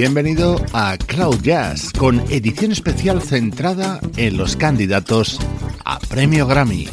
Bienvenido a Cloud Jazz con edición especial centrada en los candidatos a Premio Grammy.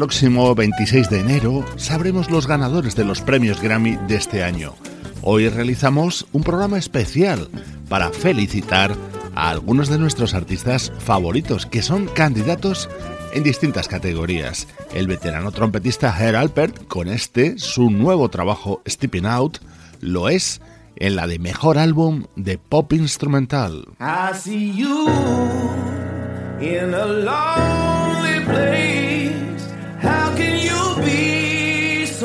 Próximo 26 de enero sabremos los ganadores de los premios Grammy de este año. Hoy realizamos un programa especial para felicitar a algunos de nuestros artistas favoritos que son candidatos en distintas categorías. El veterano trompetista Herr Alpert, con este, su nuevo trabajo Stepping Out, lo es en la de mejor álbum de pop instrumental. I see you in a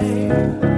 life.